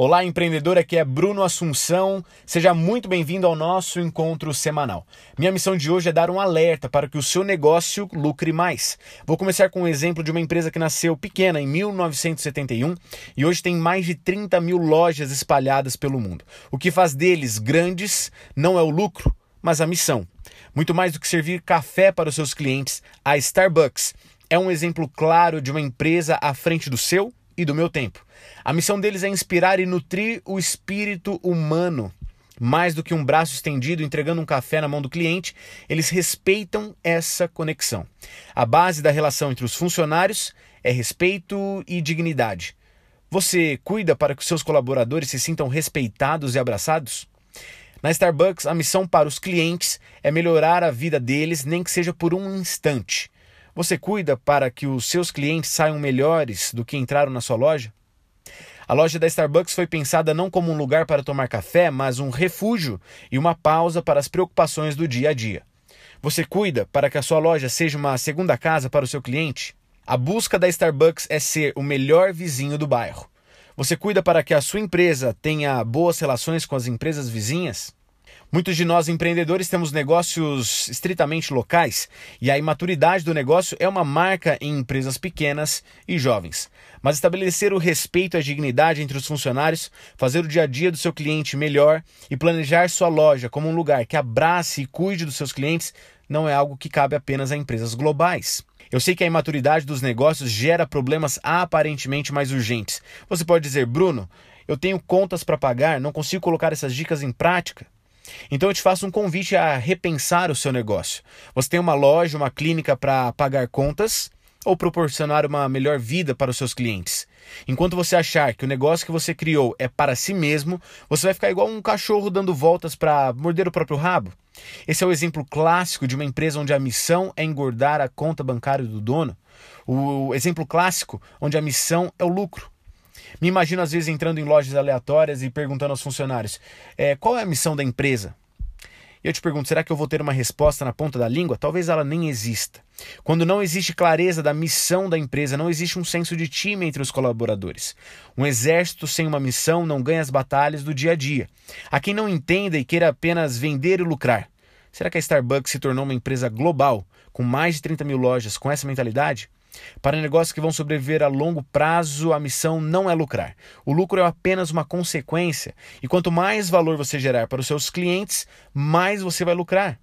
Olá, empreendedor, aqui é Bruno Assunção. Seja muito bem-vindo ao nosso encontro semanal. Minha missão de hoje é dar um alerta para que o seu negócio lucre mais. Vou começar com um exemplo de uma empresa que nasceu pequena em 1971 e hoje tem mais de 30 mil lojas espalhadas pelo mundo. O que faz deles grandes não é o lucro, mas a missão. Muito mais do que servir café para os seus clientes, a Starbucks é um exemplo claro de uma empresa à frente do seu e do meu tempo. A missão deles é inspirar e nutrir o espírito humano. Mais do que um braço estendido entregando um café na mão do cliente, eles respeitam essa conexão. A base da relação entre os funcionários é respeito e dignidade. Você cuida para que seus colaboradores se sintam respeitados e abraçados? Na Starbucks, a missão para os clientes é melhorar a vida deles, nem que seja por um instante. Você cuida para que os seus clientes saiam melhores do que entraram na sua loja? A loja da Starbucks foi pensada não como um lugar para tomar café, mas um refúgio e uma pausa para as preocupações do dia a dia. Você cuida para que a sua loja seja uma segunda casa para o seu cliente? A busca da Starbucks é ser o melhor vizinho do bairro. Você cuida para que a sua empresa tenha boas relações com as empresas vizinhas? Muitos de nós empreendedores temos negócios estritamente locais e a imaturidade do negócio é uma marca em empresas pequenas e jovens. Mas estabelecer o respeito e a dignidade entre os funcionários, fazer o dia a dia do seu cliente melhor e planejar sua loja como um lugar que abrace e cuide dos seus clientes não é algo que cabe apenas a empresas globais. Eu sei que a imaturidade dos negócios gera problemas aparentemente mais urgentes. Você pode dizer, Bruno, eu tenho contas para pagar, não consigo colocar essas dicas em prática. Então eu te faço um convite a repensar o seu negócio. Você tem uma loja, uma clínica para pagar contas ou proporcionar uma melhor vida para os seus clientes. Enquanto você achar que o negócio que você criou é para si mesmo, você vai ficar igual um cachorro dando voltas para morder o próprio rabo. Esse é o exemplo clássico de uma empresa onde a missão é engordar a conta bancária do dono. O exemplo clássico onde a missão é o lucro. Me imagino às vezes entrando em lojas aleatórias e perguntando aos funcionários: é, qual é a missão da empresa? Eu te pergunto, será que eu vou ter uma resposta na ponta da língua? Talvez ela nem exista. Quando não existe clareza da missão da empresa, não existe um senso de time entre os colaboradores. Um exército sem uma missão não ganha as batalhas do dia a dia. Há quem não entenda e queira apenas vender e lucrar. Será que a Starbucks se tornou uma empresa global, com mais de 30 mil lojas, com essa mentalidade? Para negócios que vão sobreviver a longo prazo, a missão não é lucrar. O lucro é apenas uma consequência. E quanto mais valor você gerar para os seus clientes, mais você vai lucrar.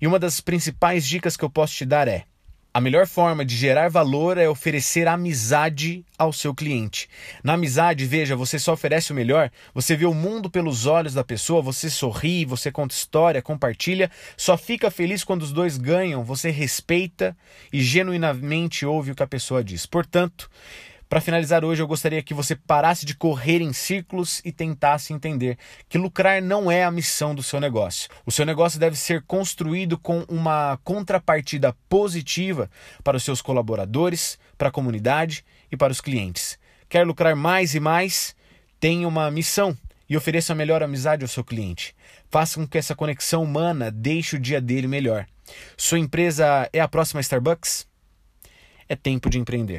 E uma das principais dicas que eu posso te dar é: a melhor forma de gerar valor é oferecer amizade ao seu cliente. Na amizade, veja, você só oferece o melhor, você vê o mundo pelos olhos da pessoa, você sorri, você conta história, compartilha, só fica feliz quando os dois ganham, você respeita e genuinamente ouve o que a pessoa diz. Portanto, para finalizar hoje, eu gostaria que você parasse de correr em círculos e tentasse entender que lucrar não é a missão do seu negócio. O seu negócio deve ser construído com uma contrapartida positiva para os seus colaboradores, para a comunidade e para os clientes. Quer lucrar mais e mais? Tenha uma missão e ofereça a melhor amizade ao seu cliente. Faça com que essa conexão humana deixe o dia dele melhor. Sua empresa é a próxima Starbucks? É tempo de empreender.